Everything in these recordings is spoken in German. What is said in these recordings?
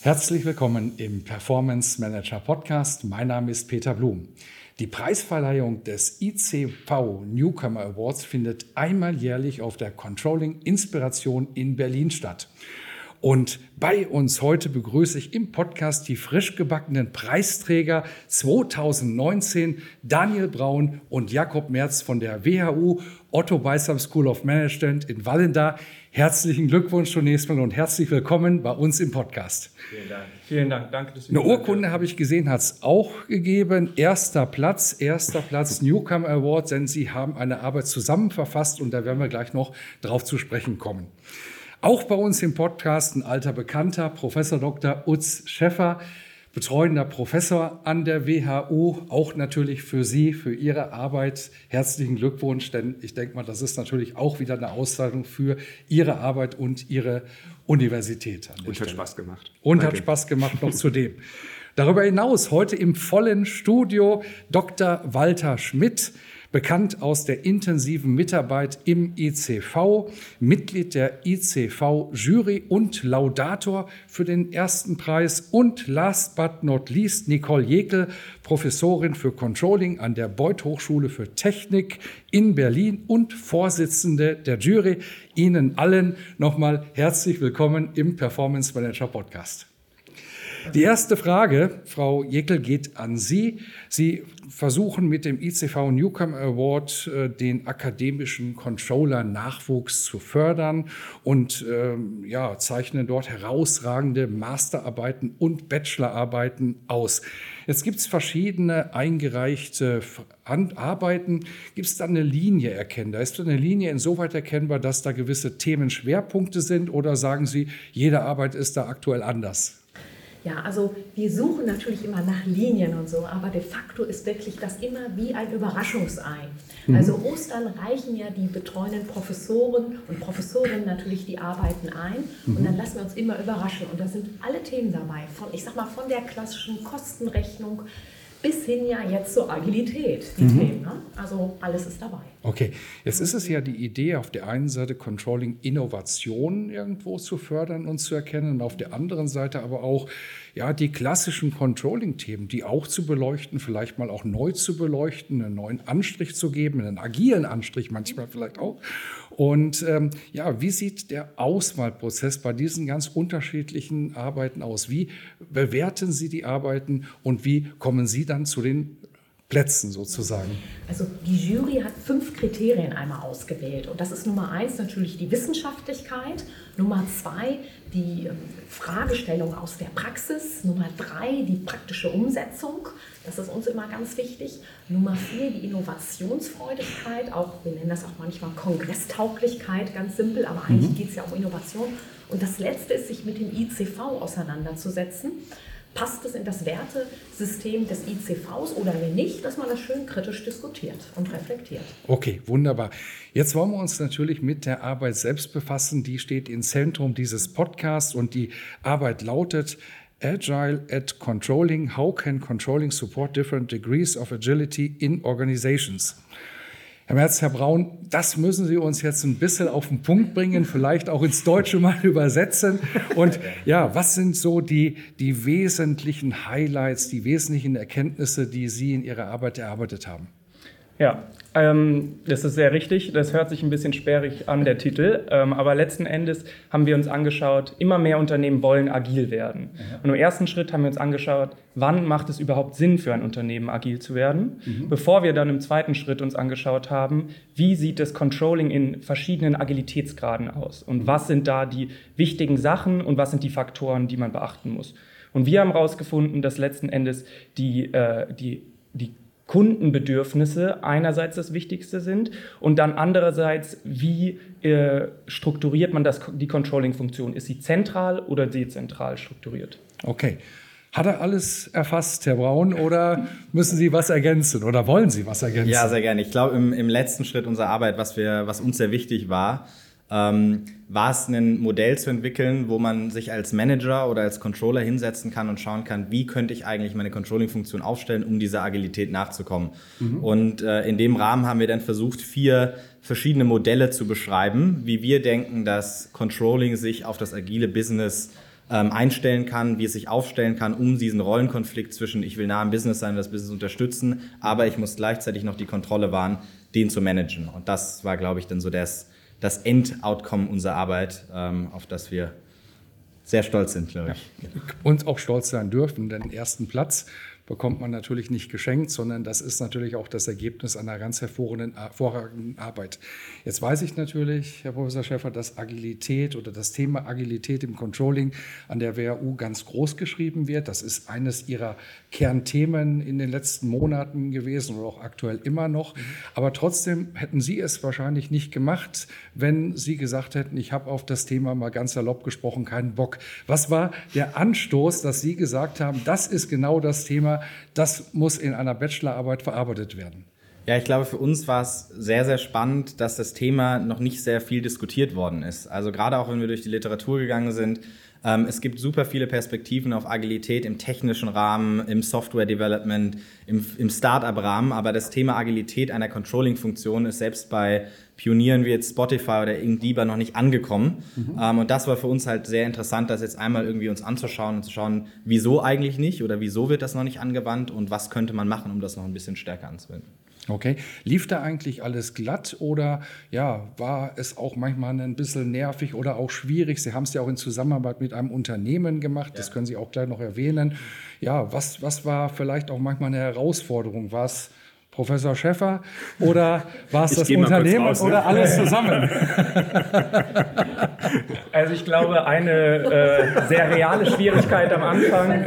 Herzlich willkommen im Performance Manager Podcast. Mein Name ist Peter Blum. Die Preisverleihung des ICV Newcomer Awards findet einmal jährlich auf der Controlling Inspiration in Berlin statt. Und bei uns heute begrüße ich im Podcast die frisch gebackenen Preisträger 2019, Daniel Braun und Jakob Merz von der WHU Otto Beisam School of Management in Wallenda. Herzlichen Glückwunsch zunächst mal und herzlich willkommen bei uns im Podcast. Vielen Dank. Vielen Dank. Danke, dass Eine Urkunde habe ich gesehen, hat es auch gegeben. Erster Platz, erster Platz Newcomer Award, denn Sie haben eine Arbeit zusammen verfasst und da werden wir gleich noch drauf zu sprechen kommen. Auch bei uns im Podcast ein alter Bekannter, Professor Dr. Utz Schäffer, betreuender Professor an der WHU, auch natürlich für Sie, für Ihre Arbeit. Herzlichen Glückwunsch, denn ich denke mal, das ist natürlich auch wieder eine Auszeichnung für Ihre Arbeit und Ihre Universität. und Stelle. hat Spaß gemacht. Und Danke. hat Spaß gemacht noch zudem. Darüber hinaus heute im vollen Studio Dr. Walter Schmidt bekannt aus der intensiven Mitarbeit im ICV, Mitglied der ICV-Jury und Laudator für den ersten Preis und last but not least Nicole Jekel, Professorin für Controlling an der Beuth Hochschule für Technik in Berlin und Vorsitzende der Jury. Ihnen allen nochmal herzlich willkommen im Performance Manager Podcast. Die erste Frage, Frau Jekel, geht an Sie. Sie versuchen mit dem ICV Newcomer Award äh, den akademischen Controller-Nachwuchs zu fördern und ähm, ja, zeichnen dort herausragende Masterarbeiten und Bachelorarbeiten aus. Jetzt gibt es verschiedene eingereichte Arbeiten. Gibt es da eine Linie erkennbar? Ist da eine Linie insoweit erkennbar, dass da gewisse Themenschwerpunkte sind oder sagen Sie, jede Arbeit ist da aktuell anders? Ja, also wir suchen natürlich immer nach Linien und so, aber de facto ist wirklich das immer wie ein Überraschungsei. Mhm. Also Ostern reichen ja die betreuenden Professoren und Professorinnen natürlich die Arbeiten ein mhm. und dann lassen wir uns immer überraschen und da sind alle Themen dabei, von ich sag mal von der klassischen Kostenrechnung bis hin ja jetzt zur Agilität, die mhm. Themen. Ne? Also alles ist dabei. Okay, jetzt ist es ja die Idee, auf der einen Seite Controlling Innovation irgendwo zu fördern und zu erkennen und auf der anderen Seite aber auch ja, die klassischen Controlling-Themen, die auch zu beleuchten, vielleicht mal auch neu zu beleuchten, einen neuen Anstrich zu geben, einen agilen Anstrich manchmal vielleicht auch. Und ähm, ja, wie sieht der Auswahlprozess bei diesen ganz unterschiedlichen Arbeiten aus? Wie bewerten Sie die Arbeiten und wie kommen Sie dann zu den Plätzen sozusagen? Also die Jury hat fünf Kriterien einmal ausgewählt. Und das ist Nummer eins natürlich die Wissenschaftlichkeit, Nummer zwei die ähm, Fragestellung aus der Praxis, Nummer drei die praktische Umsetzung, das ist uns immer ganz wichtig, Nummer vier die Innovationsfreudigkeit, auch wir nennen das auch manchmal Kongresstauglichkeit, ganz simpel, aber eigentlich mhm. geht es ja um Innovation. Und das letzte ist, sich mit dem ICV auseinanderzusetzen passt es in das Wertesystem des ICVs oder wenn nicht, dass man das schön kritisch diskutiert und reflektiert. Okay, wunderbar. Jetzt wollen wir uns natürlich mit der Arbeit selbst befassen. Die steht im Zentrum dieses Podcasts und die Arbeit lautet Agile at Controlling. How can Controlling support different degrees of agility in organizations? Herr Merz, Herr Braun, das müssen Sie uns jetzt ein bisschen auf den Punkt bringen, vielleicht auch ins Deutsche mal übersetzen. Und ja, was sind so die, die wesentlichen Highlights, die wesentlichen Erkenntnisse, die Sie in Ihrer Arbeit erarbeitet haben? Ja, ähm, das ist sehr richtig. Das hört sich ein bisschen sperrig an, der Titel. Ähm, aber letzten Endes haben wir uns angeschaut, immer mehr Unternehmen wollen agil werden. Ja. Und im ersten Schritt haben wir uns angeschaut, wann macht es überhaupt Sinn für ein Unternehmen, agil zu werden. Mhm. Bevor wir dann im zweiten Schritt uns angeschaut haben, wie sieht das Controlling in verschiedenen Agilitätsgraden aus? Und was sind da die wichtigen Sachen und was sind die Faktoren, die man beachten muss? Und wir haben herausgefunden, dass letzten Endes die, äh, die, die Kundenbedürfnisse einerseits das Wichtigste sind und dann andererseits, wie äh, strukturiert man das, die Controlling-Funktion? Ist sie zentral oder dezentral strukturiert? Okay. Hat er alles erfasst, Herr Braun, oder müssen Sie was ergänzen oder wollen Sie was ergänzen? Ja, sehr gerne. Ich glaube, im, im letzten Schritt unserer Arbeit, was, wir, was uns sehr wichtig war, ähm, war es ein Modell zu entwickeln, wo man sich als Manager oder als Controller hinsetzen kann und schauen kann, wie könnte ich eigentlich meine Controlling-Funktion aufstellen, um dieser Agilität nachzukommen. Mhm. Und äh, in dem Rahmen haben wir dann versucht, vier verschiedene Modelle zu beschreiben, wie wir denken, dass Controlling sich auf das agile Business ähm, einstellen kann, wie es sich aufstellen kann, um diesen Rollenkonflikt zwischen ich will nah am Business sein und das Business unterstützen, aber ich muss gleichzeitig noch die Kontrolle wahren, den zu managen. Und das war, glaube ich, dann so das, das Endoutcome unserer Arbeit, ähm, auf das wir sehr stolz sind, glaube ich. Ja. Und auch stolz sein dürfen, denn ersten Platz bekommt man natürlich nicht geschenkt, sondern das ist natürlich auch das Ergebnis einer ganz hervorragenden Arbeit. Jetzt weiß ich natürlich, Herr Professor Schäfer, dass Agilität oder das Thema Agilität im Controlling an der WHU ganz groß geschrieben wird. Das ist eines Ihrer Kernthemen in den letzten Monaten gewesen oder auch aktuell immer noch. Aber trotzdem hätten Sie es wahrscheinlich nicht gemacht, wenn Sie gesagt hätten, ich habe auf das Thema mal ganz salopp gesprochen keinen Bock. Was war der Anstoß, dass Sie gesagt haben, das ist genau das Thema, das muss in einer Bachelorarbeit verarbeitet werden. Ja, ich glaube, für uns war es sehr, sehr spannend, dass das Thema noch nicht sehr viel diskutiert worden ist. Also gerade auch wenn wir durch die Literatur gegangen sind, ähm, es gibt super viele Perspektiven auf Agilität im technischen Rahmen, im Software-Development, im, im Start-up-Rahmen, aber das Thema Agilität einer Controlling-Funktion ist selbst bei Pionieren wie jetzt Spotify oder Ingdieber noch nicht angekommen. Mhm. Ähm, und das war für uns halt sehr interessant, das jetzt einmal irgendwie uns anzuschauen und zu schauen, wieso eigentlich nicht oder wieso wird das noch nicht angewandt und was könnte man machen, um das noch ein bisschen stärker anzuwenden. Okay. Lief da eigentlich alles glatt oder ja, war es auch manchmal ein bisschen nervig oder auch schwierig? Sie haben es ja auch in Zusammenarbeit mit einem Unternehmen gemacht, das können Sie auch gleich noch erwähnen. Ja, was, was war vielleicht auch manchmal eine Herausforderung? War es Professor Schäffer oder war es das Unternehmen raus, ne? oder alles zusammen? Also ich glaube, eine äh, sehr reale Schwierigkeit am Anfang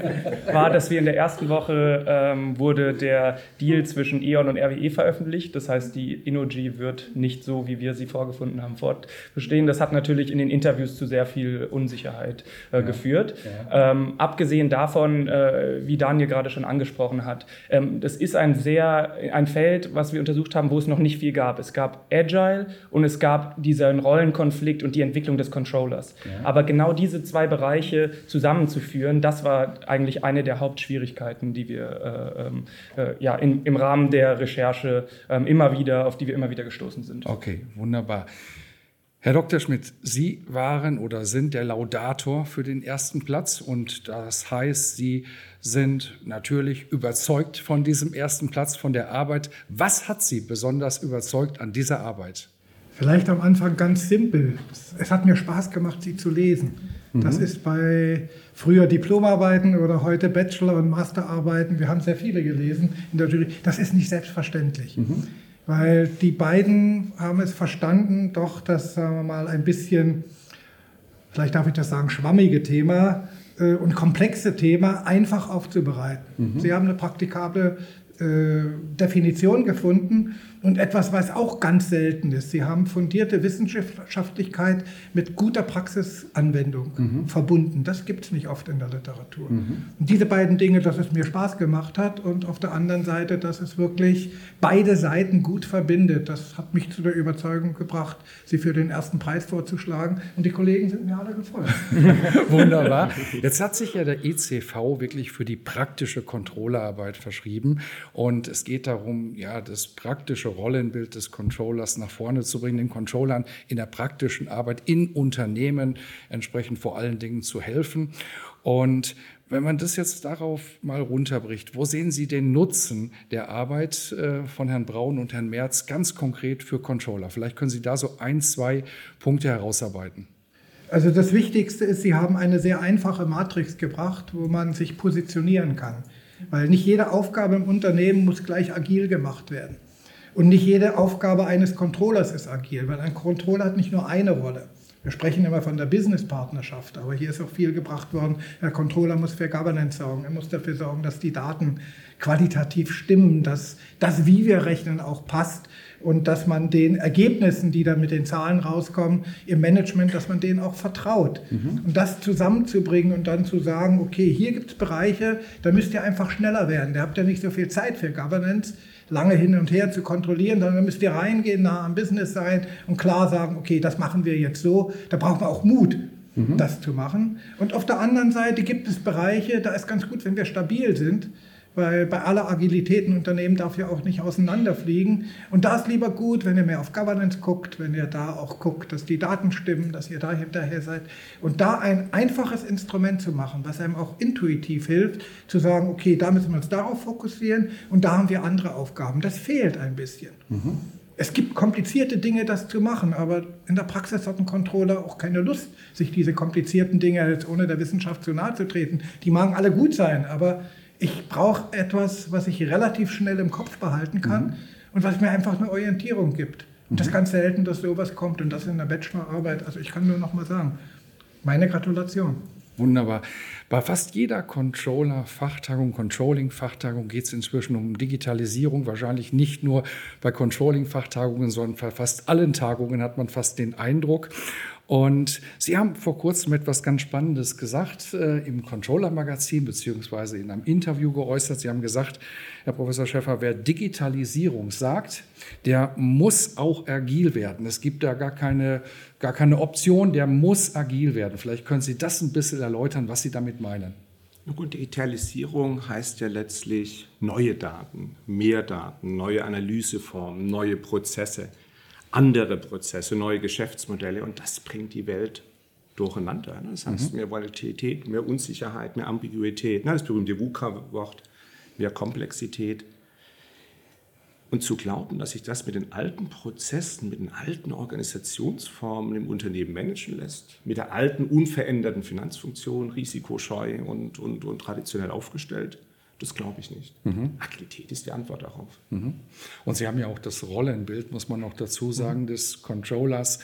war, dass wir in der ersten Woche ähm, wurde der Deal zwischen E.ON und RWE veröffentlicht. Das heißt, die Innogy wird nicht so, wie wir sie vorgefunden haben, fortbestehen. Das hat natürlich in den Interviews zu sehr viel Unsicherheit äh, ja. geführt. Ja. Ähm, abgesehen davon, äh, wie Daniel gerade schon angesprochen hat, ähm, das ist ein sehr ein ein Feld, was wir untersucht haben, wo es noch nicht viel gab. Es gab Agile und es gab diesen Rollenkonflikt und die Entwicklung des Controllers. Ja. Aber genau diese zwei Bereiche zusammenzuführen, das war eigentlich eine der Hauptschwierigkeiten, die wir äh, ähm, äh, ja, in, im Rahmen der Recherche äh, immer wieder, auf die wir immer wieder gestoßen sind. Okay, wunderbar. Herr Dr. Schmidt, Sie waren oder sind der Laudator für den ersten Platz und das heißt, Sie sind natürlich überzeugt von diesem ersten Platz, von der Arbeit. Was hat Sie besonders überzeugt an dieser Arbeit? Vielleicht am Anfang ganz simpel. Es hat mir Spaß gemacht, sie zu lesen. Mhm. Das ist bei früher Diplomarbeiten oder heute Bachelor- und Masterarbeiten, wir haben sehr viele gelesen in der Jury, das ist nicht selbstverständlich. Mhm weil die beiden haben es verstanden, doch das, sagen wir mal, ein bisschen, vielleicht darf ich das sagen, schwammige Thema äh, und komplexe Thema einfach aufzubereiten. Mhm. Sie haben eine praktikable äh, Definition gefunden und etwas, was auch ganz selten ist. Sie haben fundierte Wissenschaftlichkeit mit guter Praxisanwendung mhm. verbunden. Das gibt es nicht oft in der Literatur. Mhm. Und diese beiden Dinge, dass es mir Spaß gemacht hat und auf der anderen Seite, dass es wirklich beide Seiten gut verbindet, das hat mich zu der Überzeugung gebracht, sie für den ersten Preis vorzuschlagen. Und die Kollegen sind mir alle gefreut. Wunderbar. Jetzt hat sich ja der ECV wirklich für die praktische Controllerarbeit verschrieben. Und es geht darum, ja, das praktische Rollenbild des Controllers nach vorne zu bringen, den Controllern in der praktischen Arbeit in Unternehmen entsprechend vor allen Dingen zu helfen. Und wenn man das jetzt darauf mal runterbricht, wo sehen Sie den Nutzen der Arbeit äh, von Herrn Braun und Herrn Merz ganz konkret für Controller? Vielleicht können Sie da so ein, zwei Punkte herausarbeiten. Also das Wichtigste ist, Sie haben eine sehr einfache Matrix gebracht, wo man sich positionieren kann. Weil nicht jede Aufgabe im Unternehmen muss gleich agil gemacht werden. Und nicht jede Aufgabe eines Controllers ist agil, weil ein Controller hat nicht nur eine Rolle, Wir sprechen immer von der Business-Partnerschaft, aber hier ist auch viel gebracht worden. Der Controller muss für Governance sorgen. Er muss dafür sorgen, dass die Daten qualitativ stimmen, dass das, wie wir rechnen, auch passt und dass man den Ergebnissen, die da mit den Zahlen rauskommen, im Management, dass man denen auch vertraut. Mhm. Und das zusammenzubringen und dann zu sagen, okay, hier gibt es Bereiche, da müsst ihr einfach schneller werden. Da habt ihr nicht so viel Zeit für Governance lange hin und her zu kontrollieren, sondern müsst ihr reingehen, nah am Business sein und klar sagen, okay, das machen wir jetzt so. Da brauchen wir auch Mut, mhm. das zu machen. Und auf der anderen Seite gibt es Bereiche, da ist ganz gut, wenn wir stabil sind weil bei aller Agilität ein Unternehmen darf ja auch nicht auseinanderfliegen. Und da ist lieber gut, wenn ihr mehr auf Governance guckt, wenn ihr da auch guckt, dass die Daten stimmen, dass ihr da hinterher seid. Und da ein einfaches Instrument zu machen, was einem auch intuitiv hilft, zu sagen, okay, da müssen wir uns darauf fokussieren und da haben wir andere Aufgaben. Das fehlt ein bisschen. Mhm. Es gibt komplizierte Dinge, das zu machen, aber in der Praxis hat ein Controller auch keine Lust, sich diese komplizierten Dinge jetzt ohne der Wissenschaft zu nahe zu treten. Die mögen alle gut sein, aber ich brauche etwas, was ich relativ schnell im Kopf behalten kann mhm. und was mir einfach eine Orientierung gibt. Und das ist mhm. ganz selten, dass sowas kommt und das in der Bachelorarbeit. Also ich kann nur noch mal sagen, meine Gratulation. Wunderbar. Bei fast jeder Controller-Fachtagung, Controlling-Fachtagung geht es inzwischen um Digitalisierung. Wahrscheinlich nicht nur bei Controlling-Fachtagungen, sondern bei fast allen Tagungen hat man fast den Eindruck. Und Sie haben vor kurzem etwas ganz Spannendes gesagt äh, im Controller-Magazin beziehungsweise in einem Interview geäußert. Sie haben gesagt, Herr Professor Schäffer, wer Digitalisierung sagt, der muss auch agil werden. Es gibt da gar keine, gar keine Option, der muss agil werden. Vielleicht können Sie das ein bisschen erläutern, was Sie damit meinen. Gut, Digitalisierung heißt ja letztlich neue Daten, mehr Daten, neue Analyseformen, neue Prozesse andere Prozesse, neue Geschäftsmodelle und das bringt die Welt durcheinander. Ne? Das heißt, mhm. mehr Volatilität, mehr Unsicherheit, mehr Ambiguität, ne? das berühmte VUCA-Wort, mehr Komplexität. Und zu glauben, dass sich das mit den alten Prozessen, mit den alten Organisationsformen im Unternehmen managen lässt, mit der alten, unveränderten Finanzfunktion, risikoscheu und, und, und traditionell aufgestellt, das glaube ich nicht. Mhm. Agilität ist die Antwort darauf. Mhm. Und Sie haben ja auch das Rollenbild, muss man noch dazu sagen, mhm. des Controllers.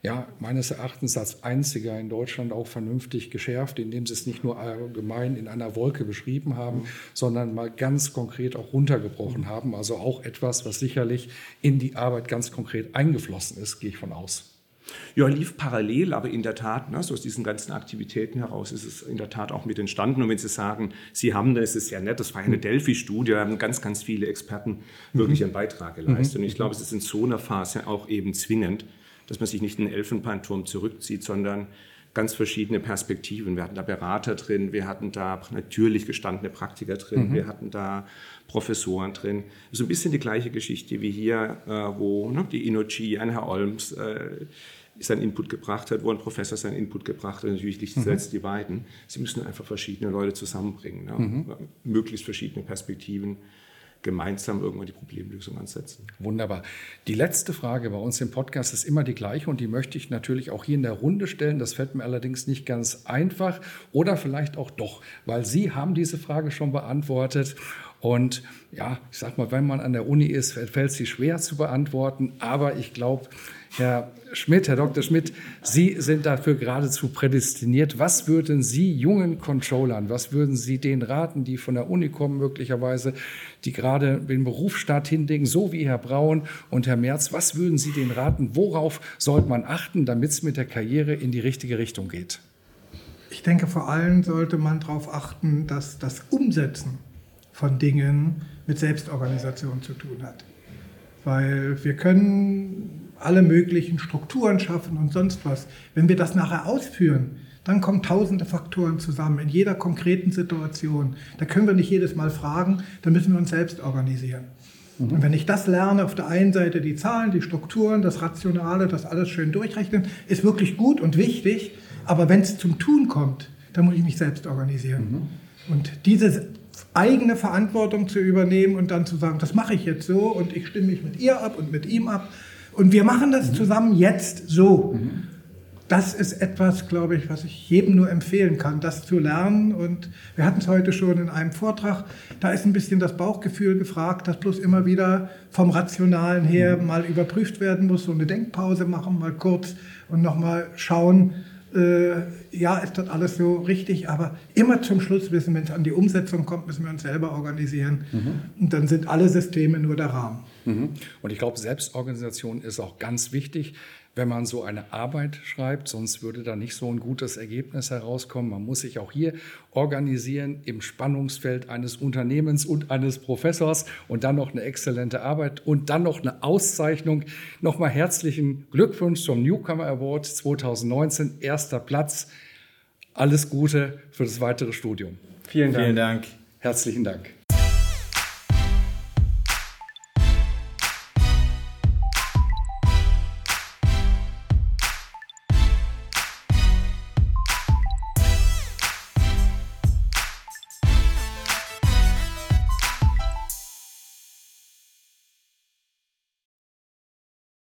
Ja, meines Erachtens als einziger in Deutschland auch vernünftig geschärft, indem sie es nicht nur allgemein in einer Wolke beschrieben haben, mhm. sondern mal ganz konkret auch runtergebrochen mhm. haben. Also auch etwas, was sicherlich in die Arbeit ganz konkret eingeflossen ist, gehe ich von aus. Ja, lief parallel, aber in der Tat, ne, so aus diesen ganzen Aktivitäten heraus ist es in der Tat auch mit entstanden. Und wenn Sie sagen, Sie haben das, ist ja nett, das war eine mhm. Delphi-Studie, da haben ganz, ganz viele Experten wirklich mhm. einen Beitrag geleistet. Und ich glaube, es ist in so einer Phase auch eben zwingend, dass man sich nicht in den Elfenbeinturm zurückzieht, sondern ganz verschiedene Perspektiven. Wir hatten da Berater drin, wir hatten da natürlich gestandene Praktiker drin, mhm. wir hatten da Professoren drin. So ein bisschen die gleiche Geschichte wie hier, äh, wo ne, die Inochi, ein Herr Olms, äh, seinen Input gebracht hat, wo ein Professor seinen Input gebracht hat. Natürlich liegt mhm. die beiden. Sie müssen einfach verschiedene Leute zusammenbringen, ne? mhm. möglichst verschiedene Perspektiven gemeinsam irgendwann die Problemlösung ansetzen. Wunderbar. Die letzte Frage bei uns im Podcast ist immer die gleiche und die möchte ich natürlich auch hier in der Runde stellen. Das fällt mir allerdings nicht ganz einfach oder vielleicht auch doch, weil Sie haben diese Frage schon beantwortet und ja, ich sag mal, wenn man an der Uni ist, fällt sie schwer zu beantworten. Aber ich glaube, Herr Schmidt, Herr Dr. Schmidt, Sie sind dafür geradezu prädestiniert. Was würden Sie jungen Controllern, was würden Sie denen raten, die von der Uni kommen möglicherweise, die gerade den Berufsstart hinlegen, so wie Herr Braun und Herr Merz, was würden Sie denen raten? Worauf sollte man achten, damit es mit der Karriere in die richtige Richtung geht? Ich denke, vor allem sollte man darauf achten, dass das Umsetzen von Dingen mit Selbstorganisation zu tun hat. Weil wir können alle möglichen Strukturen schaffen und sonst was. Wenn wir das nachher ausführen, dann kommen tausende Faktoren zusammen in jeder konkreten Situation. Da können wir nicht jedes Mal fragen, da müssen wir uns selbst organisieren. Mhm. Und wenn ich das lerne, auf der einen Seite die Zahlen, die Strukturen, das Rationale, das alles schön durchrechnen, ist wirklich gut und wichtig. Aber wenn es zum Tun kommt, dann muss ich mich selbst organisieren. Mhm. Und diese eigene Verantwortung zu übernehmen und dann zu sagen, das mache ich jetzt so und ich stimme mich mit ihr ab und mit ihm ab und wir machen das mhm. zusammen jetzt so. Mhm. das ist etwas, glaube ich, was ich jedem nur empfehlen kann, das zu lernen. Und wir hatten es heute schon in einem Vortrag, da ist ein bisschen das Bauchgefühl gefragt, das bloß immer wieder vom Rationalen her mhm. mal überprüft werden muss, so eine Denkpause machen, mal kurz und nochmal schauen, äh, ja, ist das alles so richtig, aber immer zum Schluss wissen, wenn es an die Umsetzung kommt, müssen wir uns selber organisieren. Mhm. Und dann sind alle Systeme nur der Rahmen. Mhm. Und ich glaube, Selbstorganisation ist auch ganz wichtig wenn man so eine Arbeit schreibt, sonst würde da nicht so ein gutes Ergebnis herauskommen. Man muss sich auch hier organisieren im Spannungsfeld eines Unternehmens und eines Professors und dann noch eine exzellente Arbeit und dann noch eine Auszeichnung. Nochmal herzlichen Glückwunsch zum Newcomer Award 2019, erster Platz. Alles Gute für das weitere Studium. Vielen Dank. Vielen Dank. Herzlichen Dank.